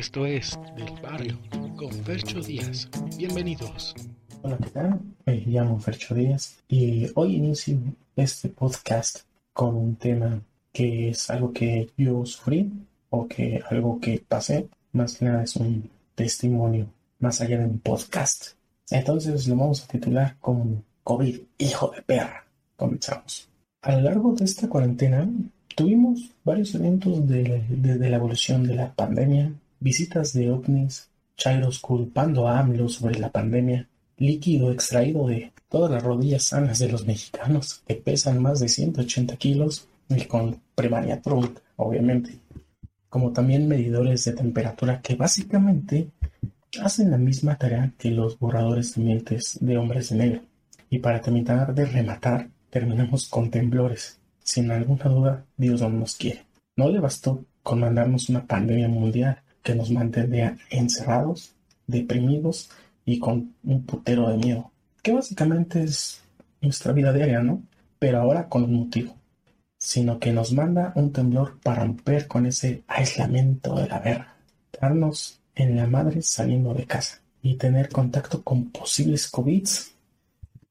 Esto es Del Barrio con Fercho Díaz. Bienvenidos. Hola, ¿qué tal? Me llamo Fercho Díaz y hoy inicio este podcast con un tema que es algo que yo sufrí o que algo que pasé. Más que nada es un testimonio más allá de un podcast. Entonces lo vamos a titular como COVID, hijo de perra. Comenzamos. A lo largo de esta cuarentena tuvimos varios eventos de, la evolución de la pandemia, visitas de ovnis, chairos culpando a AMLO sobre la pandemia, líquido extraído de todas las rodillas sanas de los mexicanos que pesan más de 180 kilos y con primaria Trump, obviamente, como también medidores de temperatura que básicamente hacen la misma tarea que los borradores de mentes de hombres de negro. Y para terminar de rematar, terminamos con temblores. Sin alguna duda, Dios no nos quiere. No le bastó con mandarnos una pandemia mundial que nos mantendría encerrados, deprimidos y con un putero de miedo, que básicamente es nuestra vida diaria, ¿no? Pero ahora con un motivo, sino que nos manda un temblor para romper con ese aislamiento de la guerra, darnos en la madre saliendo de casa y tener contacto con posibles COVIDs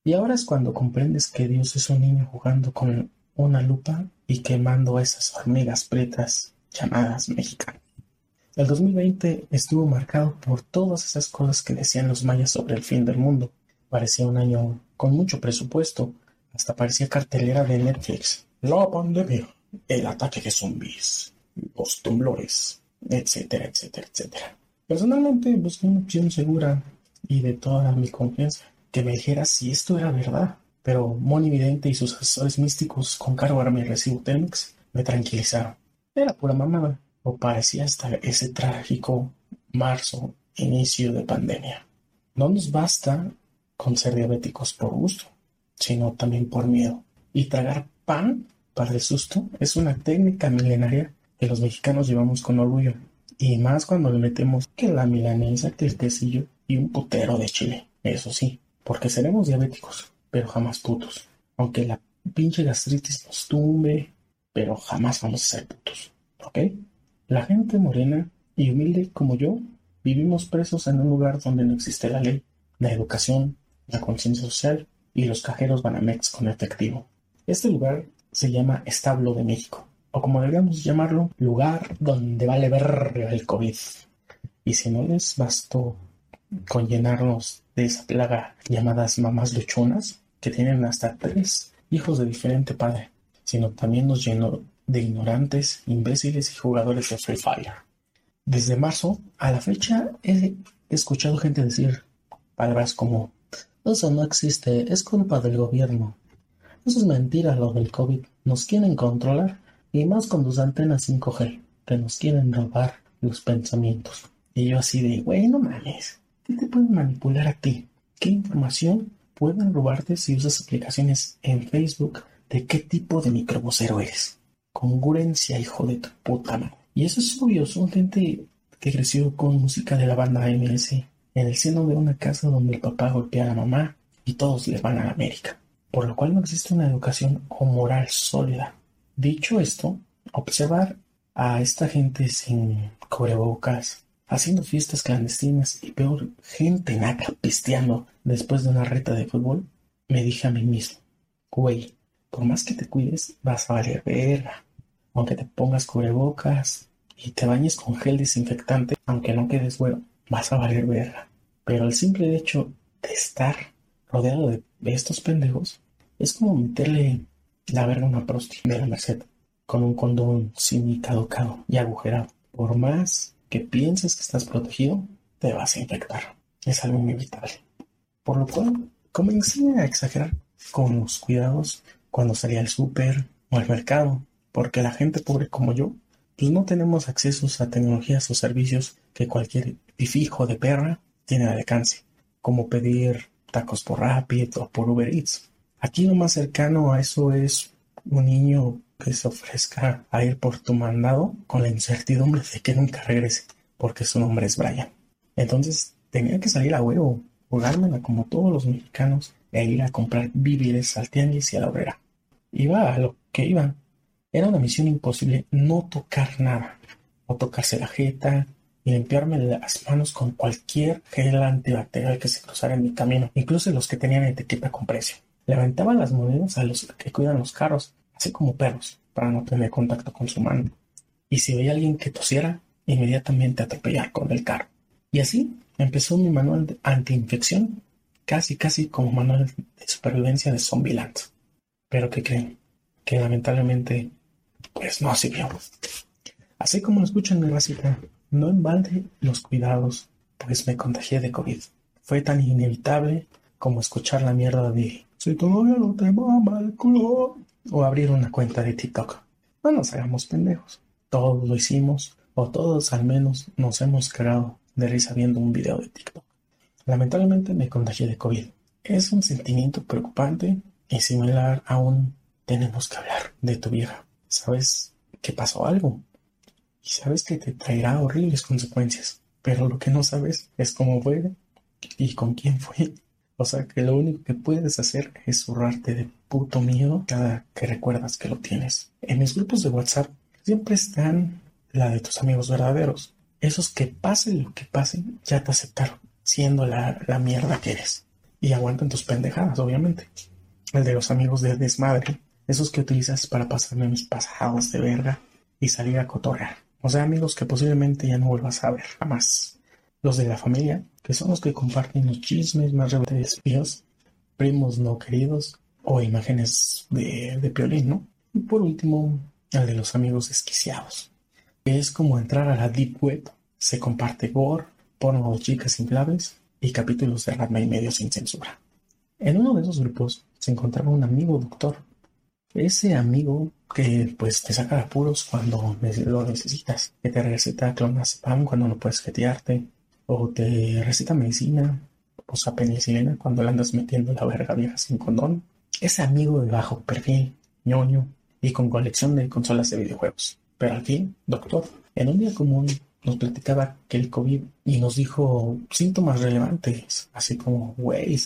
y ahora es cuando comprendes que Dios es un niño jugando con una lupa y quemando a esas hormigas pretas llamadas mexicanas. El 2020 estuvo marcado por todas esas cosas que decían los mayas sobre el fin del mundo. Parecía un año con mucho presupuesto, hasta parecía cartelera de Netflix. La pandemia, el ataque de zombies, los temblores, etcétera, etcétera, etcétera. Personalmente busqué una opción segura y de toda mi confianza que me dijera si esto era verdad. Pero Moni Vidente y sus asesores místicos con cargo a mi recibo Telmex me tranquilizaron. Era pura mamada, o parecía hasta ese trágico marzo, inicio de pandemia. No nos basta con ser diabéticos por gusto, sino también por miedo. Y tragar pan para el susto es una técnica milenaria que los mexicanos llevamos con orgullo. Y más cuando le metemos que la milanesa, que el quesillo y un putero de chile. Eso sí, porque seremos diabéticos, pero jamás putos. Aunque la pinche gastritis nos tumbe, pero jamás vamos a ser putos. ¿Ok? La gente morena y humilde como yo vivimos presos en un lugar donde no existe la ley, la educación, la conciencia social y los cajeros Banamex con efectivo. Este lugar se llama Establo de México, o como deberíamos llamarlo, lugar donde vale ver el COVID. Y si no les bastó con llenarnos de esa plaga llamadas mamás luchonas, que tienen hasta tres hijos de diferente padre, sino también nos llenó de ignorantes, imbéciles y jugadores de Free Fire. Desde marzo a la fecha he escuchado gente decir palabras como eso no existe, es culpa del gobierno. Eso es mentira lo del COVID. Nos quieren controlar y más con tus antenas 5G, que nos quieren robar los pensamientos. Y yo así de, güey, no mames. ¿Qué te pueden manipular a ti? ¿Qué información pueden robarte si usas aplicaciones en Facebook? ¿De qué tipo de microbocero eres? Congruencia, hijo de tu puta madre. Y eso es obvio, son gente que creció con música de la banda AMS en el seno de una casa donde el papá golpea a la mamá y todos les van a la América, por lo cual no existe una educación o moral sólida. Dicho esto, observar a esta gente sin cubrebocas, haciendo fiestas clandestinas y peor, gente naca pisteando después de una reta de fútbol, me dije a mí mismo, güey, por más que te cuides, vas a valer verga. Aunque te pongas cubrebocas y te bañes con gel desinfectante, aunque no quedes bueno, vas a valer verga. Pero el simple hecho de estar rodeado de estos pendejos es como meterle la verga a una prosti de la Merced con un condón sin caducado y agujerado. Por más que pienses que estás protegido, te vas a infectar. Es algo inevitable. Por lo cual, comencé a exagerar con los cuidados cuando salía al súper o al mercado, porque la gente pobre como yo, pues no tenemos accesos a tecnologías o servicios que cualquier pifijo de perra tiene al alcance, como pedir tacos por Rapid o por Uber Eats. Aquí lo más cercano a eso es un niño que se ofrezca a ir por tu mandado con la incertidumbre de que nunca regrese, porque su nombre es Brian. Entonces tenía que salir a huevo, jugármela como todos los mexicanos e ir a comprar víveres al tianguis y a la obrera. Iba a lo que iba. Era una misión imposible no tocar nada, o tocarse la jeta, y limpiarme las manos con cualquier gel antibacterial que se cruzara en mi camino, incluso los que tenían etiqueta con precio. Levantaba las monedas a los que cuidan los carros, así como perros, para no tener contacto con su mano. Y si veía a alguien que tosiera, inmediatamente atropellar con el carro. Y así empezó mi manual de antiinfección, casi casi como manual de supervivencia de Zombieland. Pero que creen, que lamentablemente, pues no sirvió. Así como lo escucho en mi racita, no en balde los cuidados, pues me contagié de COVID. Fue tan inevitable como escuchar la mierda de si todavía no te mama el culo o abrir una cuenta de TikTok. No nos hagamos pendejos. Todos lo hicimos, o todos al menos nos hemos cagado de risa viendo un video de TikTok. Lamentablemente me contagié de COVID. Es un sentimiento preocupante y similar a un tenemos que hablar de tu vieja. ¿Sabes que pasó algo? Y sabes que te traerá horribles consecuencias. Pero lo que no sabes es cómo fue y con quién fue. O sea que lo único que puedes hacer es zurrarte de puto miedo cada que recuerdas que lo tienes. En mis grupos de WhatsApp siempre están la de tus amigos verdaderos. Esos que pase lo que pase, ya te aceptaron, siendo la, la mierda que eres. Y aguantan tus pendejadas, obviamente. El de los amigos de desmadre, esos que utilizas para pasarme mis pasados de verga y salir a cotorrear. O sea, amigos que posiblemente ya no vuelvas a ver jamás. Los de la familia, que son los que comparten los chismes más rebeldes míos, primos no queridos o imágenes de, de ¿no? Y por último, el de los amigos desquiciados, es como entrar a la Deep Web. Se comparte gore, porno de chicas inflables y capítulos de Ratma y medio sin censura. En uno de esos grupos se encontraba un amigo doctor. Ese amigo que pues te saca apuros cuando lo necesitas, que te receta clonazepam cuando no puedes jetearte, o te receta medicina, o sea, penicilina cuando le andas metiendo la verga vieja sin condón. Ese amigo de bajo perfil, ñoño, y con colección de consolas de videojuegos. Pero al fin, doctor, en un día común nos platicaba que el COVID y nos dijo síntomas relevantes, así como, güey,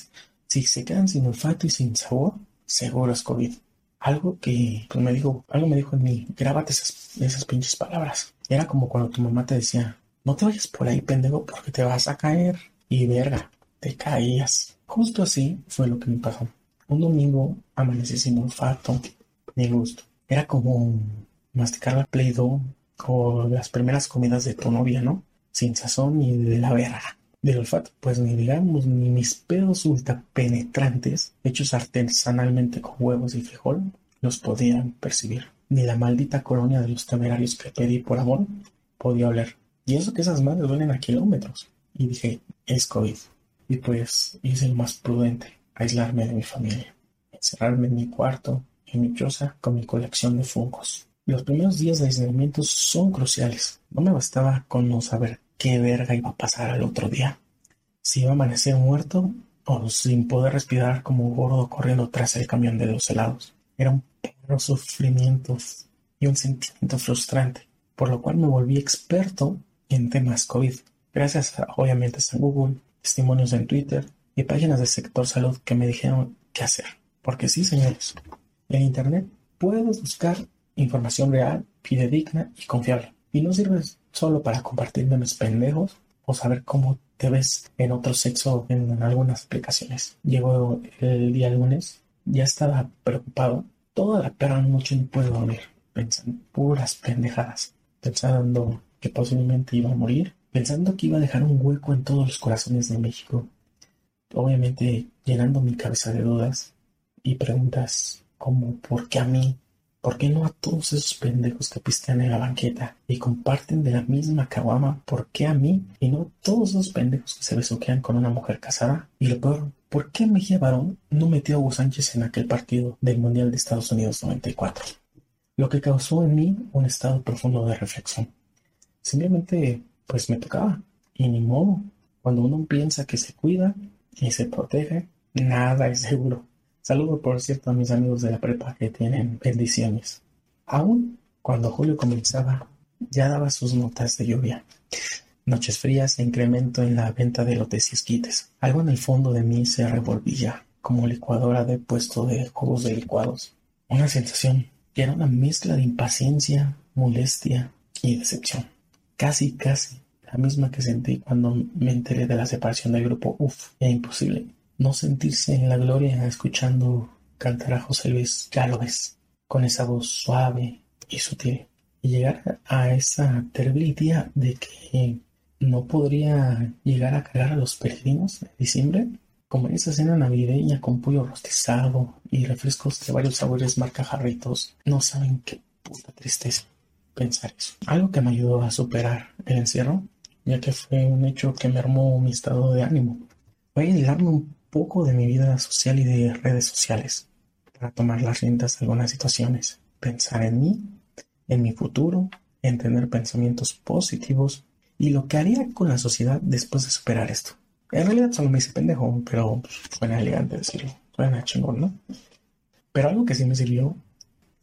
si se quedan sin olfato y sin sabor, seguro es COVID. Algo que pues, me dijo, algo me dijo en mí, grábate esas, esas pinches palabras. Era como cuando tu mamá te decía, no te vayas por ahí, pendejo, porque te vas a caer. Y verga, te caías. Justo así fue lo que me pasó. Un domingo amanecí sin olfato ni gusto. Era como masticar la Play Doh o las primeras comidas de tu novia, ¿no? Sin sazón ni de la verga. Del olfato, pues ni digamos, ni mis pedos ultra penetrantes, hechos artesanalmente con huevos y frijol, los podían percibir. Ni la maldita colonia de los temerarios que pedí por amor podía oler. Y eso que esas madres duelen a kilómetros. Y dije, es COVID. Y pues hice lo más prudente, aislarme de mi familia, encerrarme en mi cuarto, en mi choza, con mi colección de fungos. Los primeros días de aislamiento son cruciales. No me bastaba con no saber qué verga iba a pasar al otro día. Si iba a amanecer muerto o sin poder respirar como un gordo corriendo tras el camión de los helados. Era un perro sufrimiento y un sentimiento frustrante, por lo cual me volví experto en temas COVID, gracias a, obviamente a Google, testimonios en Twitter y páginas del sector salud que me dijeron qué hacer. Porque sí, señores, en Internet puedes buscar información real, fidedigna y confiable. Y no sirve solo para compartir memes pendejos o saber cómo te ves en otro sexo en algunas aplicaciones. Llegó el día lunes, ya estaba preocupado. Toda la perra noche no pude dormir, pensando puras pendejadas, pensando que posiblemente iba a morir, pensando que iba a dejar un hueco en todos los corazones de México. Obviamente llenando mi cabeza de dudas y preguntas como ¿por qué a mí? ¿Por qué no a todos esos pendejos que pistean en la banqueta y comparten de la misma caguama? ¿Por qué a mí y no todos esos pendejos que se besuquean con una mujer casada? Y lo peor, ¿por qué Mejía Barón no metió a Hugo Sánchez en aquel partido del Mundial de Estados Unidos 94? Lo que causó en mí un estado profundo de reflexión. Simplemente, pues me tocaba. Y ni modo. Cuando uno piensa que se cuida y se protege, nada es seguro. Saludo, por cierto, a mis amigos de la prepa que tienen bendiciones. Aún cuando julio comenzaba, ya daba sus notas de lluvia. Noches frías e incremento en la venta de lotes y esquites. Algo en el fondo de mí se revolvía, como licuadora de puesto de jugos de licuados. Una sensación que era una mezcla de impaciencia, molestia y decepción. Casi, casi la misma que sentí cuando me enteré de la separación del grupo. Uf, era imposible no sentirse en la gloria escuchando cantar a José Luis, ves, con esa voz suave y sutil. Y llegar a esa terrible idea de que no podría llegar a cagar a los peregrinos de diciembre, como en esa cena navideña con pollo rostizado y refrescos de varios sabores marca jarritos, no saben qué puta tristeza pensar eso. Algo que me ayudó a superar el encierro, ya que fue un hecho que me armó mi estado de ánimo. A aislarme un poco de mi vida social y de redes sociales para tomar las riendas de algunas situaciones, pensar en mí, en mi futuro, en tener pensamientos positivos y lo que haría con la sociedad después de superar esto. En realidad solo me hice pendejo, pero suena elegante decirlo, suena chingón, ¿no? Pero algo que sí me sirvió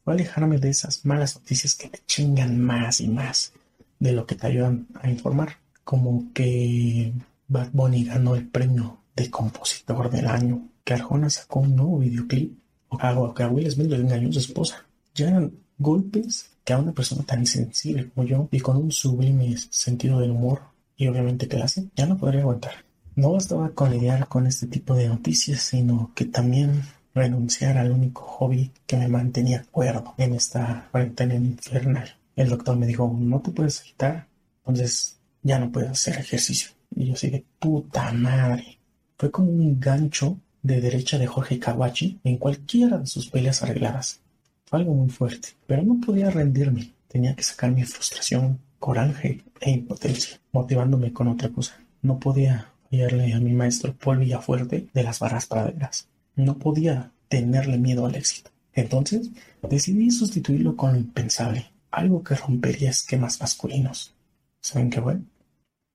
fue alejarme de esas malas noticias que te chingan más y más de lo que te ayudan a informar. Como que Bad Bunny ganó el premio de compositor del año, que Arjona sacó un nuevo videoclip, o que a Will Smith le engañó su esposa. Ya eran golpes que a una persona tan insensible como yo y con un sublime sentido del humor y obviamente clase, ya no podría aguantar. No bastaba con lidiar con este tipo de noticias, sino que también renunciar al único hobby que me mantenía cuerdo en esta cuarentena infernal. El doctor me dijo, no te puedes quitar, entonces ya no puedes hacer ejercicio. Y yo así de puta madre. Fue como un gancho de derecha de Jorge Kawachi en cualquiera de sus peleas arregladas. Fue algo muy fuerte, pero no podía rendirme. Tenía que sacar mi frustración, coraje e impotencia, motivándome con otra cosa. No podía fallarle a mi maestro Paul Villafuerte de las barras praderas. No podía tenerle miedo al éxito. Entonces decidí sustituirlo con lo impensable, algo que rompería esquemas masculinos. ¿Saben qué fue?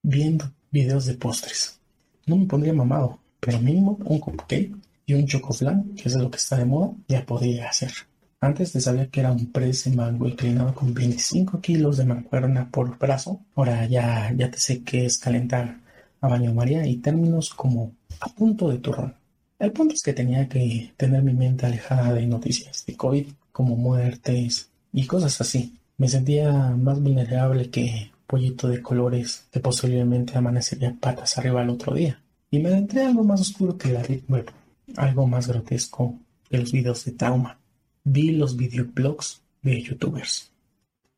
Viendo videos de postres. No me pondría mamado, pero mínimo un cupcake y un chocoflan, que es lo que está de moda, ya podría hacer. Antes te sabía que era un press mango inclinado con 25 kilos de mancuerna por brazo. Ahora ya, ya te sé que es calentar a baño María y términos como a punto de turrón. El punto es que tenía que tener mi mente alejada de noticias de COVID, como muertes y cosas así. Me sentía más vulnerable que pollito de colores que posiblemente amanecería patas arriba el otro día. Y me adentré algo más oscuro que la Deep Web, algo más grotesco que los videos de trauma. Vi los videoblogs de youtubers.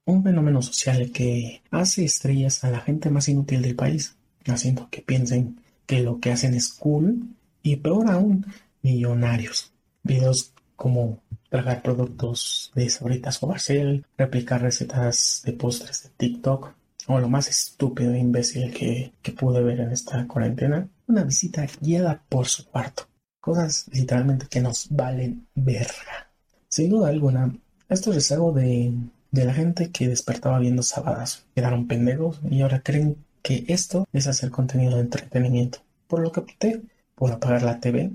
Un fenómeno social que hace estrellas a la gente más inútil del país, haciendo que piensen que lo que hacen es cool y peor aún, millonarios. Videos como tragar productos de sabritas o Barcel, replicar recetas de postres de TikTok, o lo más estúpido e imbécil que, que pude ver en esta cuarentena, una visita guiada por su cuarto. Cosas literalmente que nos valen verga. Sin duda alguna, esto es algo de, de la gente que despertaba viendo sábadas. Quedaron pendejos y ahora creen que esto es hacer contenido de entretenimiento. Por lo que opté por apagar la TV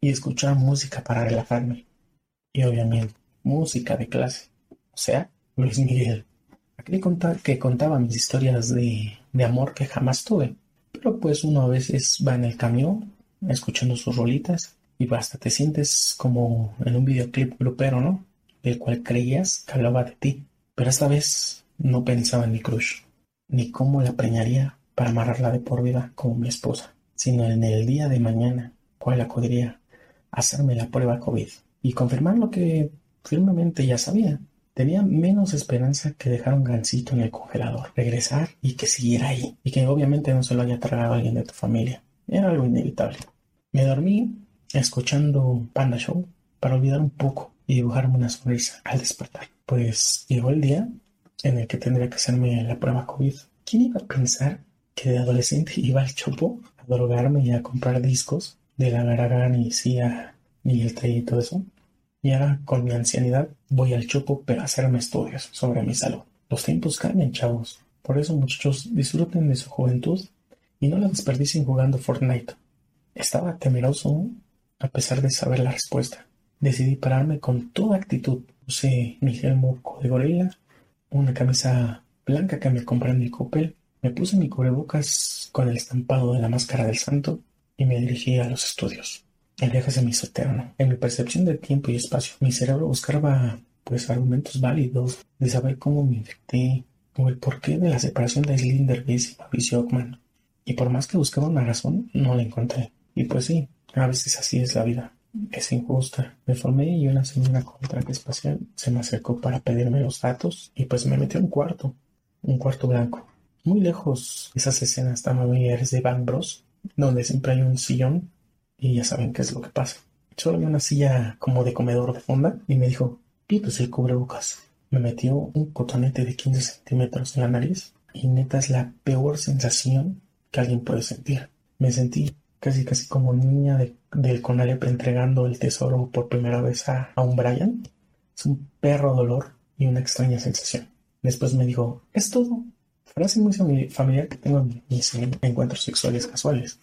y escuchar música para relajarme. Y obviamente, música de clase. O sea, Luis Miguel. Que contaba mis historias de, de amor que jamás tuve. Pero pues uno a veces va en el camión escuchando sus rolitas y hasta te sientes como en un videoclip grupero, ¿no? El cual creías que hablaba de ti. Pero esta vez no pensaba en mi crush, ni cómo la preñaría para amarrarla de por vida como mi esposa, sino en el día de mañana, cuál acudiría a hacerme la prueba COVID y confirmar lo que firmemente ya sabía, Tenía menos esperanza que dejar un gancito en el congelador, regresar y que siguiera ahí, y que obviamente no se lo haya tragado alguien de tu familia. Era algo inevitable. Me dormí escuchando Panda Show para olvidar un poco y dibujarme una sonrisa al despertar. Pues llegó el día en el que tendría que hacerme la prueba COVID. ¿Quién iba a pensar que de adolescente iba al chopo a drogarme y a comprar discos de la Garagan y Cia y el Trey y eso? Y ahora, con mi ancianidad, voy al chopo para hacerme estudios sobre mi salud. Los tiempos cambian, chavos. Por eso, muchachos, disfruten de su juventud y no la desperdicien jugando Fortnite. Estaba temeroso a pesar de saber la respuesta. Decidí pararme con toda actitud. Puse mi gelmo de gorila, una camisa blanca que me compré en el Coppel, me puse mi cubrebocas con el estampado de la máscara del santo y me dirigí a los estudios. El viaje se me hizo eterno. En mi percepción de tiempo y espacio, mi cerebro buscaba pues argumentos válidos de saber cómo me infecté, o el porqué de la separación de Slinder Bass y Mauricio Ockman. Y por más que buscaba una razón, no la encontré. Y pues sí, a veces así es la vida. Es injusta. Me formé y una señora con traje espacial se me acercó para pedirme los datos y pues me metió un cuarto. Un cuarto blanco. Muy lejos esas escenas tan familiares de Van Bros, donde siempre hay un sillón y ya saben qué es lo que pasa. Solo había una silla como de comedor de fonda y me dijo, quítese el cubrebocas. Me metió un cotonete de 15 centímetros en la nariz y neta es la peor sensación que alguien puede sentir. Me sentí casi casi como niña del Conalep entregando el tesoro por primera vez a, a un Brian. Es un perro dolor y una extraña sensación. Después me dijo, es todo. Frase muy familiar que tengo en mis encuentros sexuales casuales.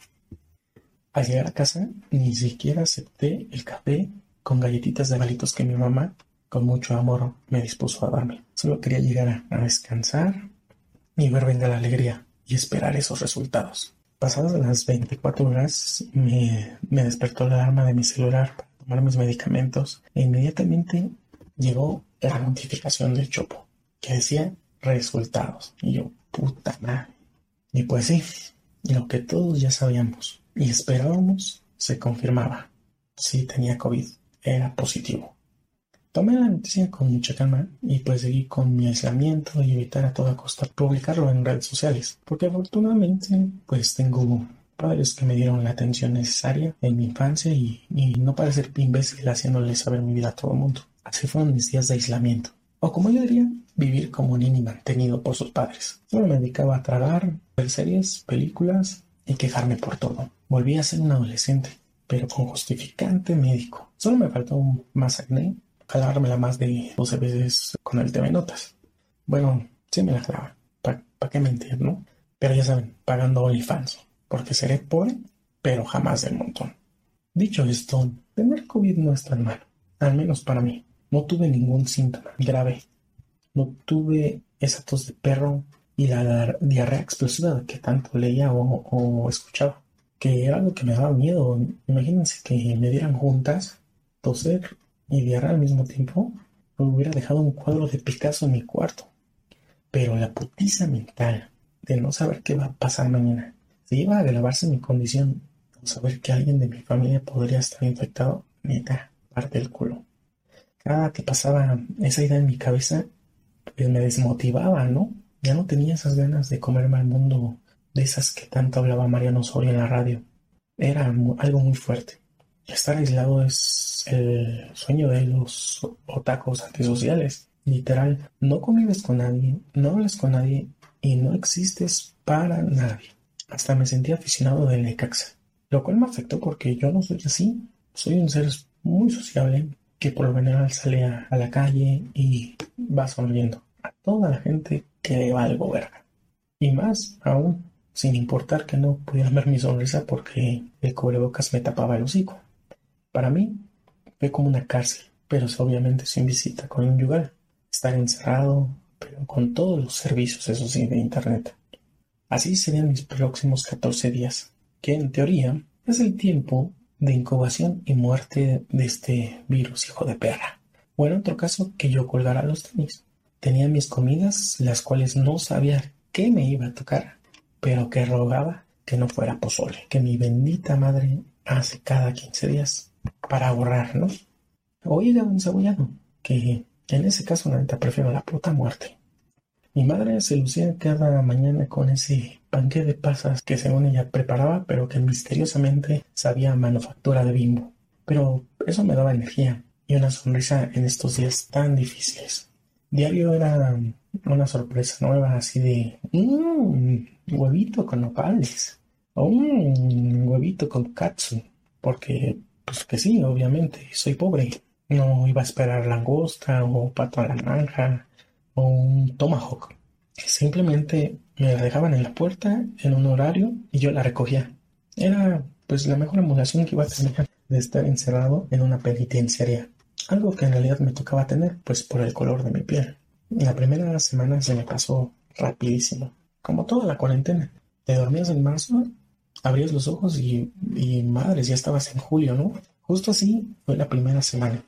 Al llegar a casa, ni siquiera acepté el café con galletitas de balitos que mi mamá, con mucho amor, me dispuso a darme. Solo quería llegar a, descansar y ver venga la alegría y esperar esos resultados. Pasadas las 24 horas, me, despertó la alarma de mi celular para tomar mis medicamentos e inmediatamente llegó la notificación del chopo que decía resultados. Y yo, puta madre. Y pues sí, lo que todos ya sabíamos y esperábamos se confirmaba. Sí tenía COVID, era positivo. Tomé la noticia con mucha calma y pues seguí con mi aislamiento y evitar a toda costa publicarlo en redes sociales, porque afortunadamente pues tengo padres que me dieron la atención necesaria en mi infancia y, y no parecer imbécil haciéndole saber mi vida a todo el mundo. Así fueron mis días de aislamiento o como yo diría, vivir como un niño mantenido por sus padres. Solo me dedicaba a tragar, ver series, películas y quejarme por todo. Volví a ser un adolescente, pero con justificante médico. Solo me faltó más acné, jalármela más de 12 veces con el TV Notas. Bueno, sí me la jalaba. ¿Para qué mentir, no? Pero ya saben, pagando OnlyFans. Porque seré pobre, pero jamás del montón. Dicho esto, tener COVID no es tan malo. Al menos para mí. No tuve ningún síntoma grave. No tuve esa tos de perro y la diarrea explosiva que tanto leía o, escuchaba, que era algo que me daba miedo. Imagínense que me dieran juntas, toser y diarrea al mismo tiempo. Me hubiera dejado un cuadro de Picasso en mi cuarto. Pero la putiza mental de no saber qué va a pasar mañana, si iba a agravarse mi condición, o saber que alguien de mi familia podría estar infectado, neta, parte el culo cada que pasaba esa idea en mi cabeza, pues me desmotivaba, ¿no? Ya no tenía esas ganas de comerme al mundo de esas que tanto hablaba Mariano Soria en la radio. Era algo muy fuerte. Estar aislado es el sueño de los otacos antisociales. Literal, no convives con nadie, no hablas con nadie y no existes para nadie. Hasta me sentía aficionado del Necaxa, lo cual me afectó porque yo no soy así. Soy un ser muy sociable, que por lo general sale a, la calle y va sonriendo a toda la gente que le va algo verga. Y más aún, sin importar que no pudieran ver mi sonrisa porque el cubrebocas me tapaba el hocico. Para mí fue como una cárcel, pero obviamente sin visita con un lugar. Estar encerrado, pero con todos los servicios, eso sí, de internet. Así serían mis próximos 14 días, que en teoría es el tiempo de incubación y muerte de este virus, hijo de perra. O en otro caso, que yo colgara los tenis. Tenía mis comidas, las cuales no sabía qué me iba a tocar, pero que rogaba que no fuera pozole, que mi bendita madre hace cada 15 días para ahorrar, ¿no? O hígado encebollado, que en ese caso neta prefiero la puta muerte. Mi madre se lucía cada mañana con ese panque de pasas que según ella preparaba, pero que misteriosamente sabía manufactura de bimbo. Pero eso me daba energía y una sonrisa en estos días tan difíciles. Diario era una sorpresa nueva, así de un huevito con nopales o un huevito con katsu, porque pues que sí, obviamente, soy pobre. No iba a esperar langosta o pato a la naranja o un tomahawk. Simplemente me la dejaban en la puerta en un horario y yo la recogía. Era pues la mejor emulación que iba a tener de estar encerrado en una penitenciaria. Algo que en realidad me tocaba tener pues por el color de mi piel. La primera semana se me pasó rapidísimo, como toda la cuarentena. Te dormías en marzo, abrías los ojos y, y madres, ya estabas en julio, ¿no? Justo así fue la primera semana.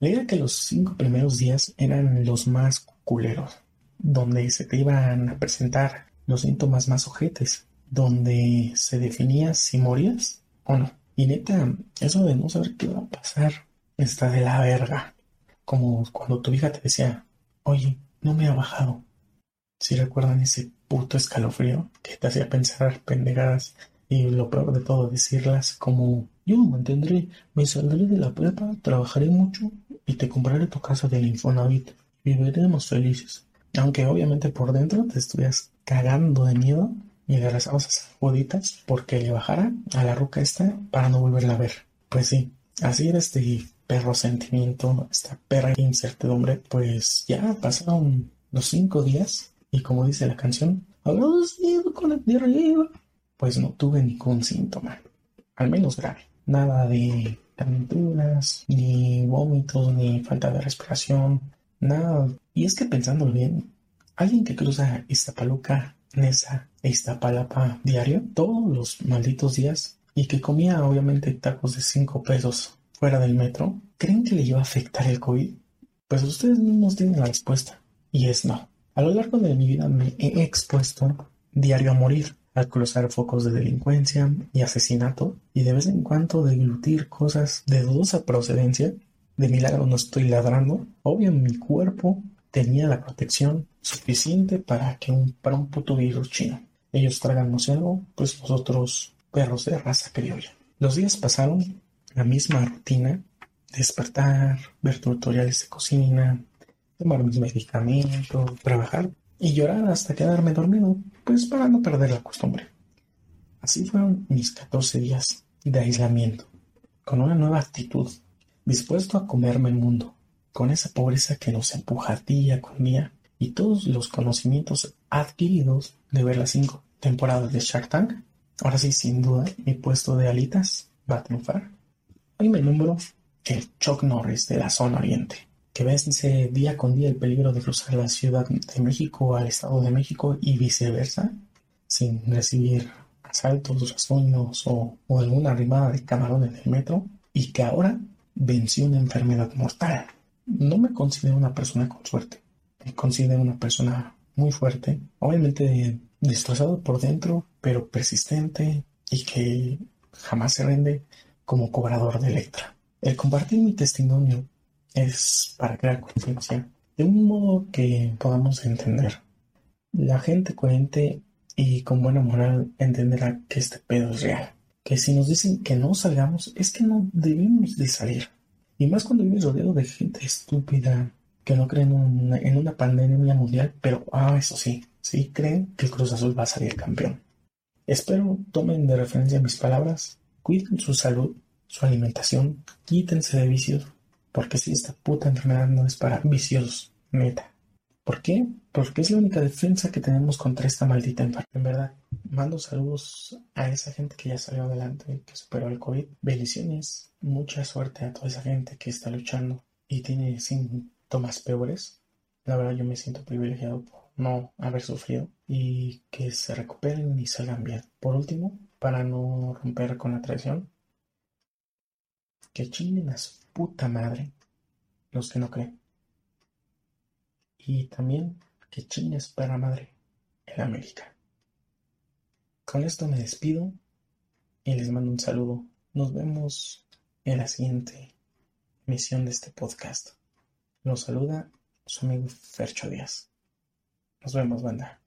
La idea que los cinco primeros días eran los más culeros. donde se te iban a presentar los síntomas más ojetes, donde se definía si morías o no. Y neta, eso de no saber qué va a pasar está de la verga. Como cuando tu hija te decía, oye, no me ha bajado. Si recuerdan ese puto escalofrío que te hacía pensar pendejadas y lo peor de todo, decirlas como yo me mantendré, me saldré de la prepa, trabajaré mucho y te compraré tu casa del Infonavit. Viviremos felices. Aunque obviamente por dentro te estuvieras cagando de miedo y agarrabas esas joditas porque le bajara a la ruca esta para no volverla a ver. Pues sí, así era este perro sentimiento, esta perra incertidumbre. Pues ya pasaron los cinco días y como dice la canción, agradecido con el de arriba, pues no tuve ningún síntoma, al menos grave. Nada de calenturas, ni vómitos, ni falta de respiración, nada. Y es que pensándolo bien, alguien que cruza Iztapaluca, Nesa e Iztapalapa diario, todos los malditos días, y que comía obviamente tacos de 5 pesos fuera del metro, ¿creen que le iba a afectar el COVID? Pues ustedes mismos tienen la respuesta, y es no. A lo largo de mi vida me he expuesto diario a morir, al cruzar focos de delincuencia y asesinato, y de vez en cuando deglutir cosas de dudosa procedencia. De milagro no estoy ladrando. Obvio, mi cuerpo tenía la protección suficiente para que un, para un puto virus chino. Ellos tragan algo, pues nosotros perros de raza criolla. Los días pasaron, la misma rutina, despertar, ver tutoriales de cocina, tomar mis medicamentos, trabajar y llorar hasta quedarme dormido, pues para no perder la costumbre. Así fueron mis 14 días de aislamiento, con una nueva actitud, dispuesto a comerme el mundo, con esa pobreza que nos empuja día con día y todos los conocimientos adquiridos de ver las cinco temporadas de Shark Tank. Ahora sí, sin duda, mi puesto de alitas va a triunfar. Hoy me nombro el Chuck Norris de la zona oriente que vence día con día el peligro de cruzar la Ciudad de México al Estado de México y viceversa, sin recibir asaltos, rasguños o, o alguna arrimada de camarón en el metro, y que ahora venció una enfermedad mortal. No me considero una persona con suerte, me considero una persona muy fuerte, obviamente destrozado por dentro, pero persistente y que jamás se rinde como cobrador de Electra. El compartir mi testimonio es para crear conciencia de un modo que podamos entender. La gente coherente y con buena moral entenderá que este pedo es real. Que si nos dicen que no salgamos, es que no debemos de salir. Y más cuando vives rodeado de gente estúpida que no creen en una pandemia mundial, pero, ah, eso sí, sí creen que el Cruz Azul va a salir campeón. Espero tomen de referencia mis palabras, cuiden su salud, su alimentación, quítense de vicios porque si esta puta enfermedad no es para viciosos, neta. ¿Por qué? Porque es la única defensa que tenemos contra esta maldita enfermedad. En verdad, mando saludos a esa gente que ya salió adelante, que superó el COVID. Bendiciones, mucha suerte a toda esa gente que está luchando y tiene síntomas peores. La verdad, yo me siento privilegiado por no haber sufrido y que se recuperen y salgan bien. Por último, para no romper con la tradición, que chinguen a su puta madre los que no creen. Y también que chingues para madre en América. Con esto me despido y les mando un saludo. Nos vemos en la siguiente emisión de este podcast. Los saluda su amigo Fercho Díaz. Nos vemos, banda.